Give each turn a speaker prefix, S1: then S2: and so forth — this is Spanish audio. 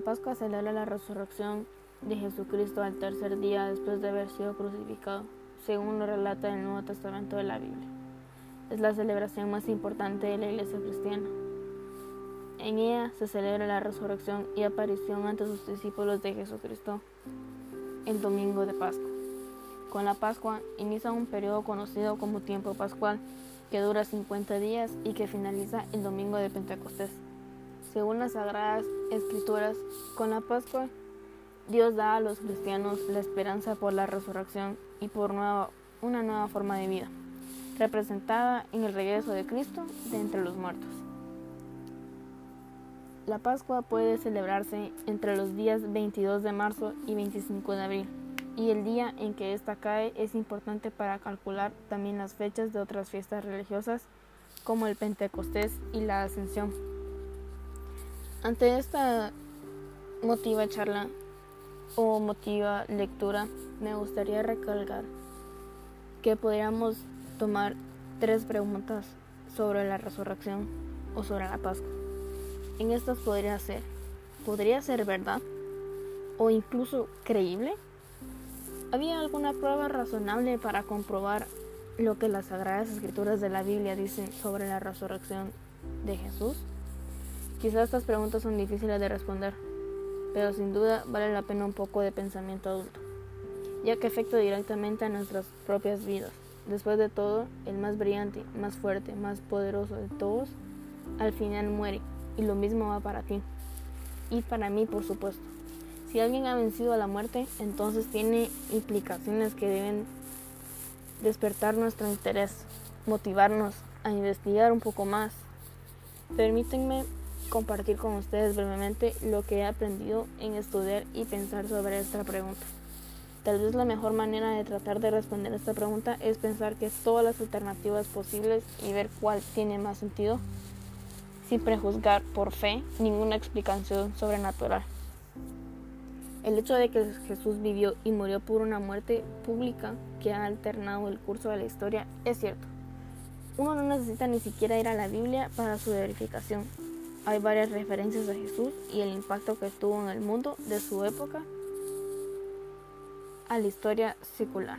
S1: La Pascua celebra la resurrección de Jesucristo al tercer día después de haber sido crucificado, según lo relata el Nuevo Testamento de la Biblia. Es la celebración más importante de la Iglesia cristiana. En ella se celebra la resurrección y aparición ante sus discípulos de Jesucristo el domingo de Pascua. Con la Pascua inicia un periodo conocido como tiempo pascual, que dura 50 días y que finaliza el domingo de Pentecostés. Según las Sagradas Escrituras, con la Pascua Dios da a los cristianos la esperanza por la resurrección y por una nueva forma de vida, representada en el regreso de Cristo de entre los muertos. La Pascua puede celebrarse entre los días 22 de marzo y 25 de abril, y el día en que ésta cae es importante para calcular también las fechas de otras fiestas religiosas como el Pentecostés y la Ascensión. Ante esta motiva charla o motiva lectura, me gustaría recalcar que podríamos tomar tres preguntas sobre la resurrección o sobre la Pascua. En estas podría ser, ¿podría ser verdad? ¿O incluso creíble? ¿Había alguna prueba razonable para comprobar lo que las sagradas escrituras de la Biblia dicen sobre la resurrección de Jesús? Quizás estas preguntas son difíciles de responder, pero sin duda vale la pena un poco de pensamiento adulto, ya que afecta directamente a nuestras propias vidas. Después de todo, el más brillante, más fuerte, más poderoso de todos, al final muere y lo mismo va para ti. Y para mí, por supuesto. Si alguien ha vencido a la muerte, entonces tiene implicaciones que deben despertar nuestro interés, motivarnos a investigar un poco más. Permítanme compartir con ustedes brevemente lo que he aprendido en estudiar y pensar sobre esta pregunta. Tal vez la mejor manera de tratar de responder esta pregunta es pensar que todas las alternativas posibles y ver cuál tiene más sentido sin prejuzgar por fe ninguna explicación sobrenatural. El hecho de que Jesús vivió y murió por una muerte pública que ha alternado el curso de la historia es cierto. Uno no necesita ni siquiera ir a la Biblia para su verificación. Hay varias referencias a Jesús y el impacto que tuvo en el mundo de su época a la historia secular.